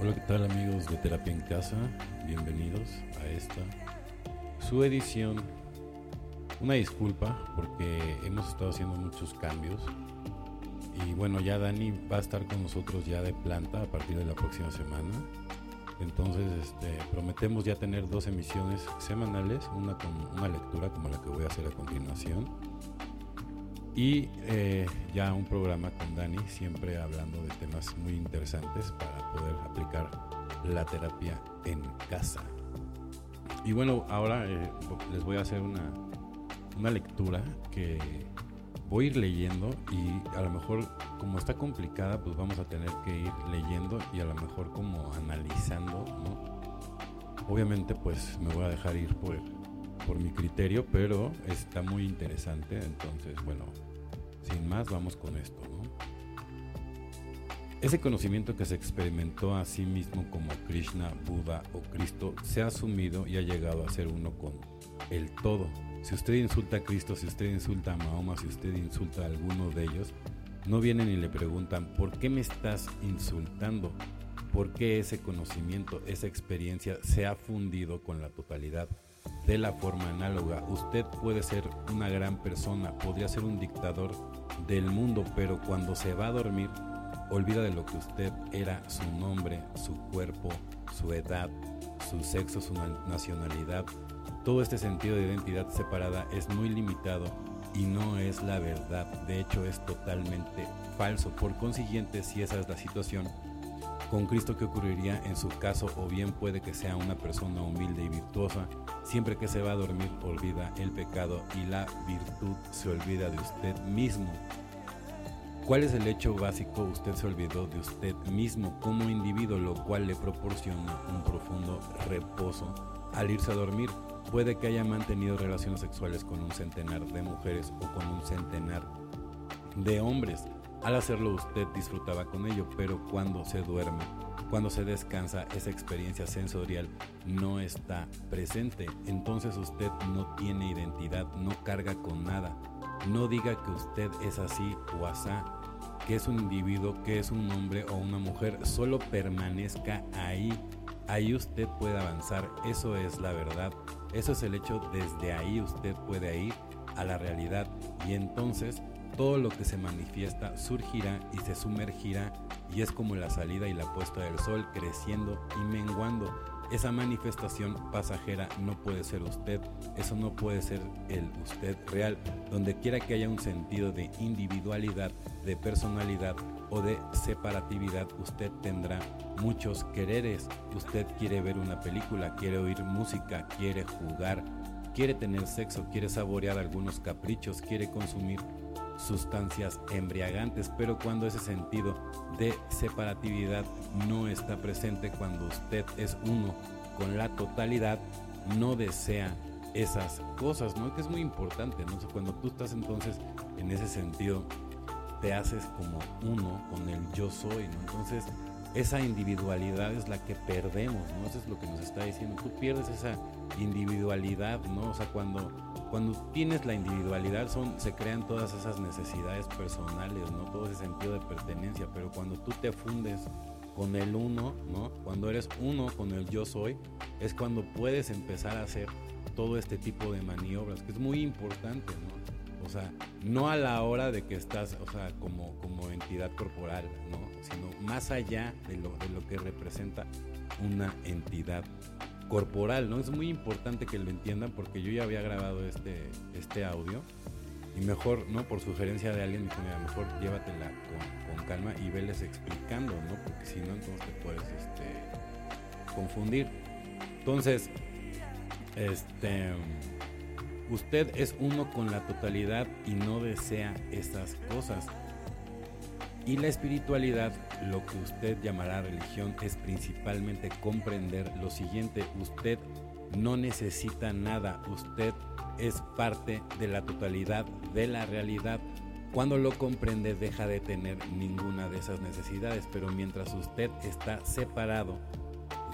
Hola, ¿qué tal amigos de Terapia en Casa? Bienvenidos a esta, su edición. Una disculpa porque hemos estado haciendo muchos cambios. Y bueno, ya Dani va a estar con nosotros ya de planta a partir de la próxima semana. Entonces, este, prometemos ya tener dos emisiones semanales, una con una lectura como la que voy a hacer a continuación y eh, ya un programa con Dani, siempre hablando de temas muy interesantes para poder aplicar la terapia en casa. Y bueno, ahora eh, les voy a hacer una, una lectura que voy a ir leyendo y a lo mejor como está complicada, pues vamos a tener que ir leyendo y a lo mejor como analizando, ¿no? Obviamente pues me voy a dejar ir por, por mi criterio, pero está muy interesante, entonces bueno, sin más vamos con esto. Ese conocimiento que se experimentó a sí mismo como Krishna, Buda o Cristo se ha asumido y ha llegado a ser uno con el todo. Si usted insulta a Cristo, si usted insulta a Mahoma, si usted insulta a alguno de ellos, no vienen y le preguntan, ¿por qué me estás insultando? ¿Por qué ese conocimiento, esa experiencia se ha fundido con la totalidad? De la forma análoga. Usted puede ser una gran persona, podría ser un dictador del mundo, pero cuando se va a dormir, olvida de lo que usted era, su nombre, su cuerpo, su edad, su sexo, su nacionalidad. Todo este sentido de identidad separada es muy limitado y no es la verdad. De hecho, es totalmente falso. Por consiguiente, si esa es la situación, con Cristo qué ocurriría en su caso o bien puede que sea una persona humilde y virtuosa, siempre que se va a dormir olvida el pecado y la virtud se olvida de usted mismo. ¿Cuál es el hecho básico? Usted se olvidó de usted mismo como individuo, lo cual le proporciona un profundo reposo. Al irse a dormir, puede que haya mantenido relaciones sexuales con un centenar de mujeres o con un centenar de hombres al hacerlo usted disfrutaba con ello, pero cuando se duerme, cuando se descansa, esa experiencia sensorial no está presente. Entonces usted no tiene identidad, no carga con nada. No diga que usted es así o asá, que es un individuo, que es un hombre o una mujer. Solo permanezca ahí. Ahí usted puede avanzar. Eso es la verdad. Eso es el hecho. Desde ahí usted puede ir a la realidad. Y entonces todo lo que se manifiesta surgirá y se sumergirá y es como la salida y la puesta del sol creciendo y menguando. Esa manifestación pasajera no puede ser usted, eso no puede ser el usted real. Donde quiera que haya un sentido de individualidad, de personalidad o de separatividad, usted tendrá muchos quereres. Usted quiere ver una película, quiere oír música, quiere jugar, quiere tener sexo, quiere saborear algunos caprichos, quiere consumir sustancias embriagantes, pero cuando ese sentido de separatividad no está presente, cuando usted es uno con la totalidad, no desea esas cosas, ¿no? Que es muy importante, ¿no? cuando tú estás entonces en ese sentido, te haces como uno con el yo soy, ¿no? Entonces, esa individualidad es la que perdemos, ¿no? Eso es lo que nos está diciendo. Tú pierdes esa individualidad, ¿no? O sea, cuando cuando tienes la individualidad son, se crean todas esas necesidades personales, ¿no? Todo ese sentido de pertenencia, pero cuando tú te fundes con el uno, ¿no? Cuando eres uno con el yo soy, es cuando puedes empezar a hacer todo este tipo de maniobras, que es muy importante, ¿no? O sea, no a la hora de que estás, o sea, como, como entidad corporal, ¿no? Sino más allá de lo, de lo que representa una entidad corporal, ¿no? Es muy importante que lo entiendan porque yo ya había grabado este, este audio y mejor, ¿no? Por sugerencia de alguien, mejor llévatela con, con, calma y veles explicando, ¿no? Porque si no, entonces te puedes este, confundir. Entonces, este, usted es uno con la totalidad y no desea esas cosas. Y la espiritualidad, lo que usted llamará religión, es principalmente comprender lo siguiente. Usted no necesita nada, usted es parte de la totalidad de la realidad. Cuando lo comprende deja de tener ninguna de esas necesidades, pero mientras usted está separado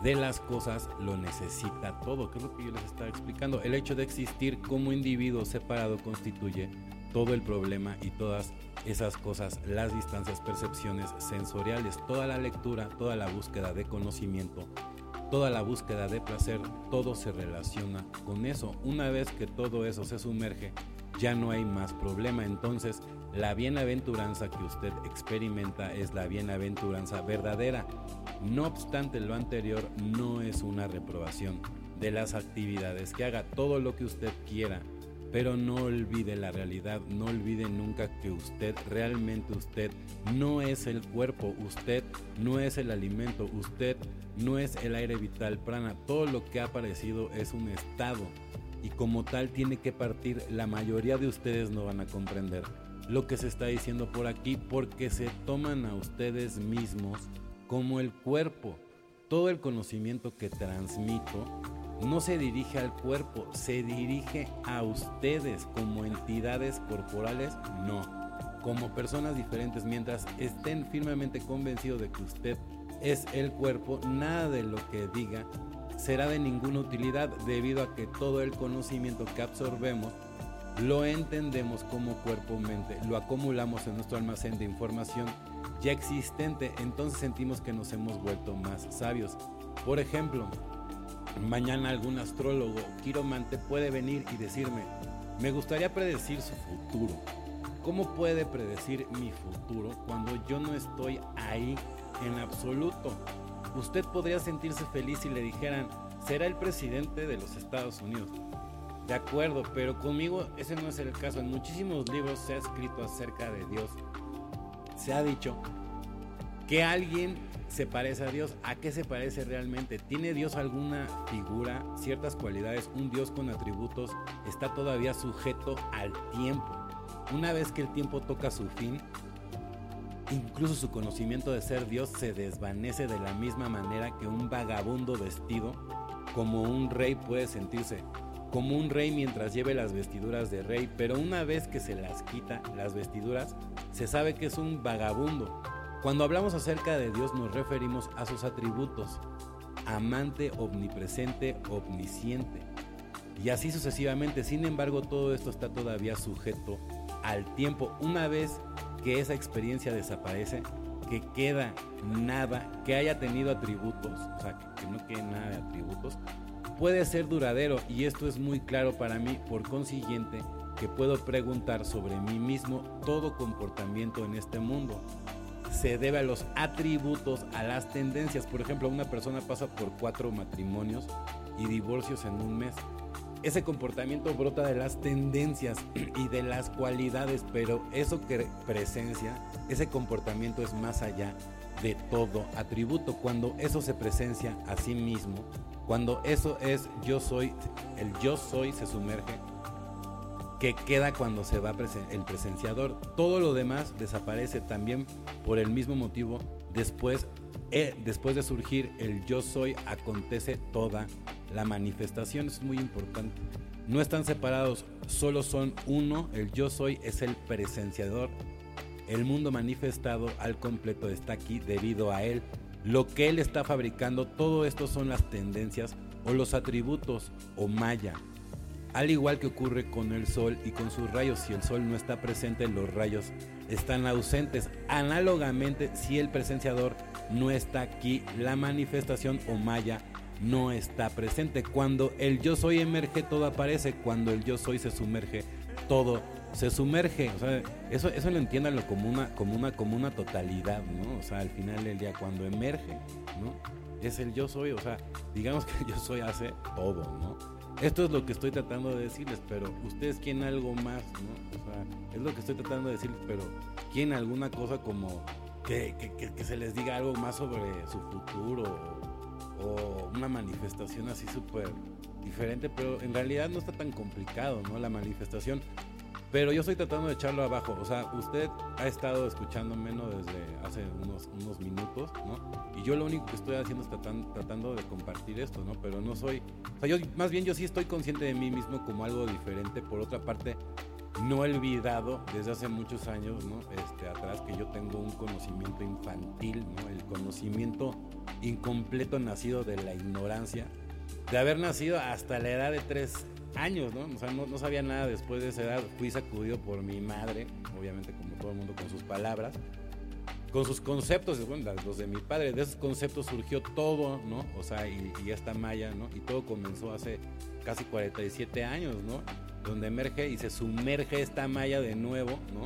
de las cosas, lo necesita todo, que es lo que yo les estaba explicando. El hecho de existir como individuo separado constituye todo el problema y todas esas cosas, las distancias, percepciones sensoriales, toda la lectura, toda la búsqueda de conocimiento, toda la búsqueda de placer, todo se relaciona con eso. Una vez que todo eso se sumerge, ya no hay más problema. Entonces, la bienaventuranza que usted experimenta es la bienaventuranza verdadera. No obstante, lo anterior no es una reprobación de las actividades, que haga todo lo que usted quiera, pero no olvide la realidad, no olvide nunca que usted, realmente usted, no es el cuerpo, usted no es el alimento, usted no es el aire vital prana, todo lo que ha aparecido es un estado. Y como tal tiene que partir, la mayoría de ustedes no van a comprender lo que se está diciendo por aquí porque se toman a ustedes mismos como el cuerpo. Todo el conocimiento que transmito no se dirige al cuerpo, se dirige a ustedes como entidades corporales, no. Como personas diferentes, mientras estén firmemente convencidos de que usted es el cuerpo, nada de lo que diga será de ninguna utilidad debido a que todo el conocimiento que absorbemos lo entendemos como cuerpo-mente, lo acumulamos en nuestro almacén de información ya existente, entonces sentimos que nos hemos vuelto más sabios. Por ejemplo, Mañana algún astrólogo quiromante puede venir y decirme, me gustaría predecir su futuro. ¿Cómo puede predecir mi futuro cuando yo no estoy ahí en absoluto? Usted podría sentirse feliz si le dijeran, será el presidente de los Estados Unidos. De acuerdo, pero conmigo ese no es el caso. En muchísimos libros se ha escrito acerca de Dios. Se ha dicho que alguien se parece a Dios. ¿A qué se parece realmente? ¿Tiene Dios alguna figura, ciertas cualidades? Un Dios con atributos está todavía sujeto al tiempo. Una vez que el tiempo toca su fin, incluso su conocimiento de ser Dios se desvanece de la misma manera que un vagabundo vestido como un rey puede sentirse. Como un rey mientras lleve las vestiduras de rey, pero una vez que se las quita las vestiduras, se sabe que es un vagabundo cuando hablamos acerca de Dios nos referimos a sus atributos, amante, omnipresente, omnisciente. Y así sucesivamente. Sin embargo, todo esto está todavía sujeto al tiempo. Una vez que esa experiencia desaparece, que queda nada, que haya tenido atributos, o sea, que no quede nada de atributos, puede ser duradero. Y esto es muy claro para mí. Por consiguiente, que puedo preguntar sobre mí mismo todo comportamiento en este mundo se debe a los atributos, a las tendencias. Por ejemplo, una persona pasa por cuatro matrimonios y divorcios en un mes. Ese comportamiento brota de las tendencias y de las cualidades, pero eso que presencia, ese comportamiento es más allá de todo atributo. Cuando eso se presencia a sí mismo, cuando eso es yo soy, el yo soy se sumerge que queda cuando se va el presenciador. Todo lo demás desaparece también por el mismo motivo. Después, eh, después de surgir el yo soy, acontece toda la manifestación. es muy importante. No están separados, solo son uno. El yo soy es el presenciador. El mundo manifestado al completo está aquí debido a él. Lo que él está fabricando, todo esto son las tendencias o los atributos o maya al igual que ocurre con el Sol y con sus rayos, si el Sol no está presente, los rayos están ausentes. Análogamente, si el presenciador no está aquí, la manifestación o maya no está presente. Cuando el yo soy emerge, todo aparece. Cuando el yo soy se sumerge, todo se sumerge. O sea, eso, eso lo entiéndanlo como una, como, una, como una totalidad, ¿no? O sea, al final del día, cuando emerge, ¿no? Es el yo soy, o sea, digamos que el yo soy hace todo, ¿no? Esto es lo que estoy tratando de decirles, pero ustedes quieren algo más, ¿no? O sea, es lo que estoy tratando de decirles, pero quieren alguna cosa como que, se les diga algo más sobre su futuro o, una manifestación así súper diferente, pero en realidad no está tan complicado, ¿no? La manifestación pero yo estoy tratando de echarlo abajo. O sea, usted ha estado escuchándome ¿no? desde hace unos, unos minutos, ¿no? Y yo lo único que estoy haciendo es tratando, de compartir esto, ¿no? Pero no soy... O sea, yo más bien yo sí estoy consciente de mí mismo como algo diferente. Por otra parte, no he olvidado desde hace muchos años, ¿no? Este, atrás que yo tengo un conocimiento infantil, ¿no? El conocimiento incompleto nacido de la ignorancia. De haber nacido hasta la edad de tres años, ¿no? O sea, no, no, sabía nada después de esa edad. Fui sacudido por mi madre, obviamente como todo el mundo con sus palabras, con sus conceptos, bueno, los de mi padre, de esos conceptos surgió todo, ¿no? O sea, y, y esta malla, ¿no? Y todo comenzó hace casi 47 años, ¿no? Donde emerge y se sumerge esta malla de nuevo, ¿no?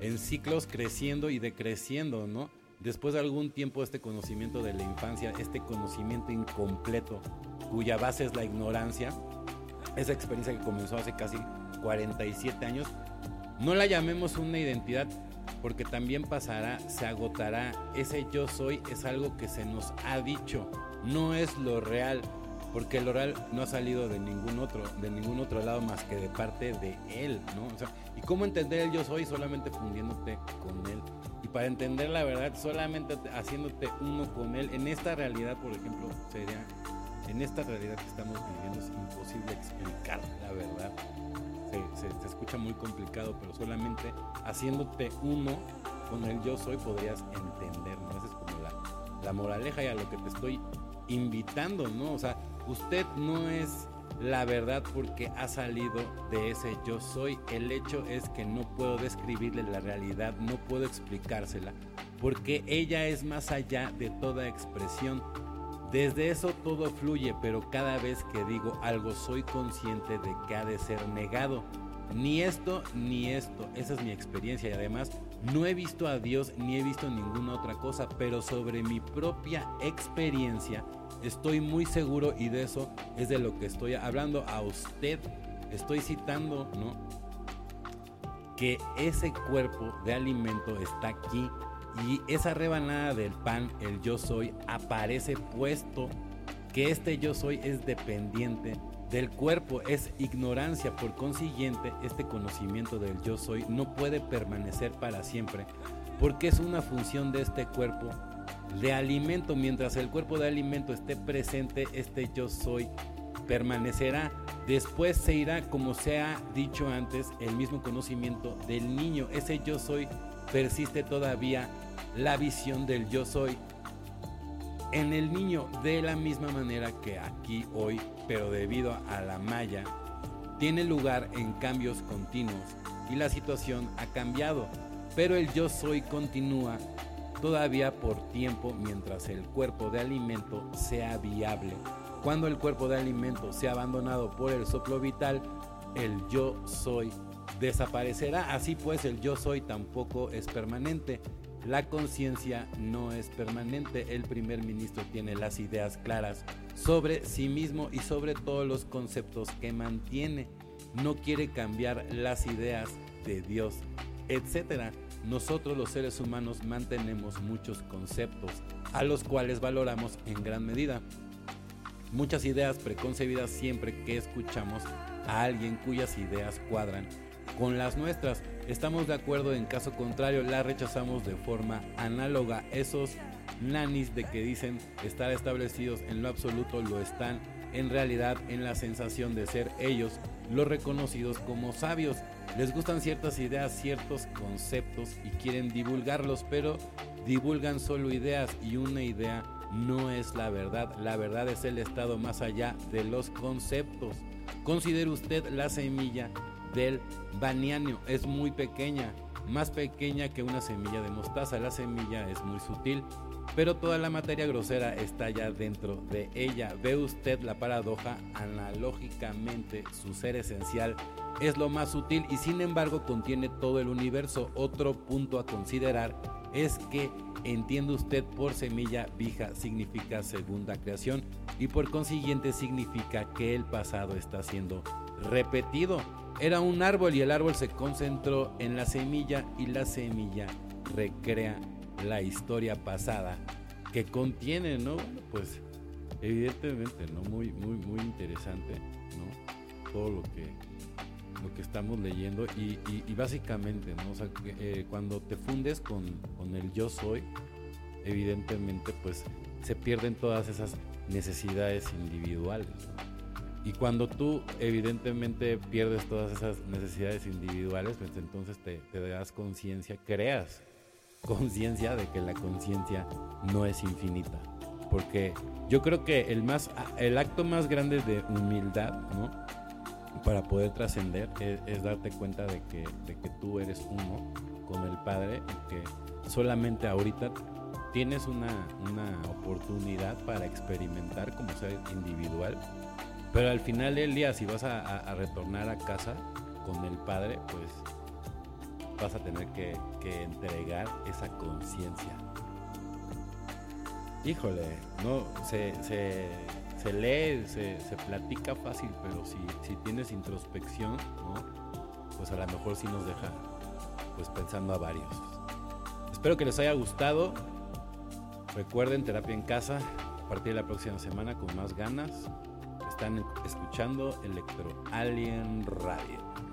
En ciclos creciendo y decreciendo, ¿no? Después de algún tiempo este conocimiento de la infancia, este conocimiento incompleto, cuya base es la ignorancia, esa experiencia que comenzó hace casi 47 años, no la llamemos una identidad porque también pasará, se agotará. Ese yo soy es algo que se nos ha dicho, no es lo real, porque lo real no ha salido de ningún otro, de ningún otro lado más que de parte de él, ¿no? O sea, ¿y cómo entender el yo soy? Solamente fundiéndote con él. Y para entender la verdad, solamente haciéndote uno con él. En esta realidad, por ejemplo, sería, en esta realidad que estamos viviendo es imposible explicar la verdad se, se, escucha muy complicado, pero solamente haciéndote uno con el yo soy podrías entender, ¿no? Esa es como la, la moraleja y a lo que te estoy invitando, ¿no? O sea, usted no es la verdad porque ha salido de ese yo soy. El hecho es que no puedo describirle la realidad, no puedo explicársela, porque ella es más allá de toda expresión. Desde eso todo fluye, pero cada vez que digo algo soy consciente de que ha de ser negado. Ni esto ni esto, esa es mi experiencia y además no he visto a Dios ni he visto ninguna otra cosa, pero sobre mi propia experiencia estoy muy seguro y de eso es de lo que estoy hablando a usted. Estoy citando, ¿no? Que ese cuerpo de alimento está aquí y esa rebanada del pan, el yo soy, aparece puesto que este yo soy es dependiente del cuerpo, es ignorancia, por consiguiente este conocimiento del yo soy no puede permanecer para siempre, porque es una función de este cuerpo de alimento, mientras el cuerpo de alimento esté presente, este yo soy permanecerá. Después se irá, como se ha dicho antes, el mismo conocimiento del niño. Ese yo soy persiste todavía la visión del yo soy en el niño de la misma manera que aquí hoy, pero debido a la malla, tiene lugar en cambios continuos y la situación ha cambiado, pero el yo soy continúa todavía por tiempo mientras el cuerpo de alimento sea viable. Cuando el cuerpo de alimento sea abandonado por el soplo vital, el yo soy desaparecerá. Así pues, el yo soy tampoco es permanente. La conciencia no es permanente. El primer ministro tiene las ideas claras sobre sí mismo y sobre todos los conceptos que mantiene. No quiere cambiar las ideas de Dios, etc. Nosotros los seres humanos mantenemos muchos conceptos a los cuales valoramos en gran medida. Muchas ideas preconcebidas siempre que escuchamos a alguien cuyas ideas cuadran con las nuestras. Estamos de acuerdo, en caso contrario la rechazamos de forma análoga. Esos nanis de que dicen estar establecidos en lo absoluto lo están en realidad en la sensación de ser ellos los reconocidos como sabios. Les gustan ciertas ideas, ciertos conceptos y quieren divulgarlos, pero divulgan solo ideas y una idea no es la verdad. La verdad es el estado más allá de los conceptos. Considere usted la semilla del banianio. Es muy pequeña, más pequeña que una semilla de mostaza. La semilla es muy sutil, pero toda la materia grosera está ya dentro de ella. Ve usted la paradoja, analógicamente su ser esencial es lo más sutil y sin embargo contiene todo el universo. Otro punto a considerar es que entiende usted por semilla vija significa segunda creación y por consiguiente significa que el pasado está siendo repetido. Era un árbol y el árbol se concentró en la semilla y la semilla recrea la historia pasada que contiene, ¿no? Pues evidentemente, ¿no? Muy, muy, muy interesante, ¿no? Todo lo que, lo que estamos leyendo y, básicamente, ¿no? O sea, eh, cuando te fundes con, con el yo soy, evidentemente, pues se pierden todas esas necesidades individuales, ¿no? Y cuando tú evidentemente pierdes todas esas necesidades individuales, pues entonces te, das conciencia, creas conciencia de que la conciencia no es infinita. Porque yo creo que el, más, el acto más grande de humildad, ¿no? para poder trascender es, darte cuenta de que, de que tú eres uno con el Padre y que solamente ahorita tienes una, una oportunidad para experimentar como ser individual, pero al final del día si vas a, retornar a casa con el Padre, pues vas a tener que, entregar esa conciencia. Híjole, no, se, lee, se, platica fácil, pero si, si tienes introspección, pues a lo mejor sí nos deja pues pensando a varios. Espero que les haya gustado. Recuerden, terapia en casa, a partir de la próxima semana con más ganas. Están escuchando Electro Alien Radio.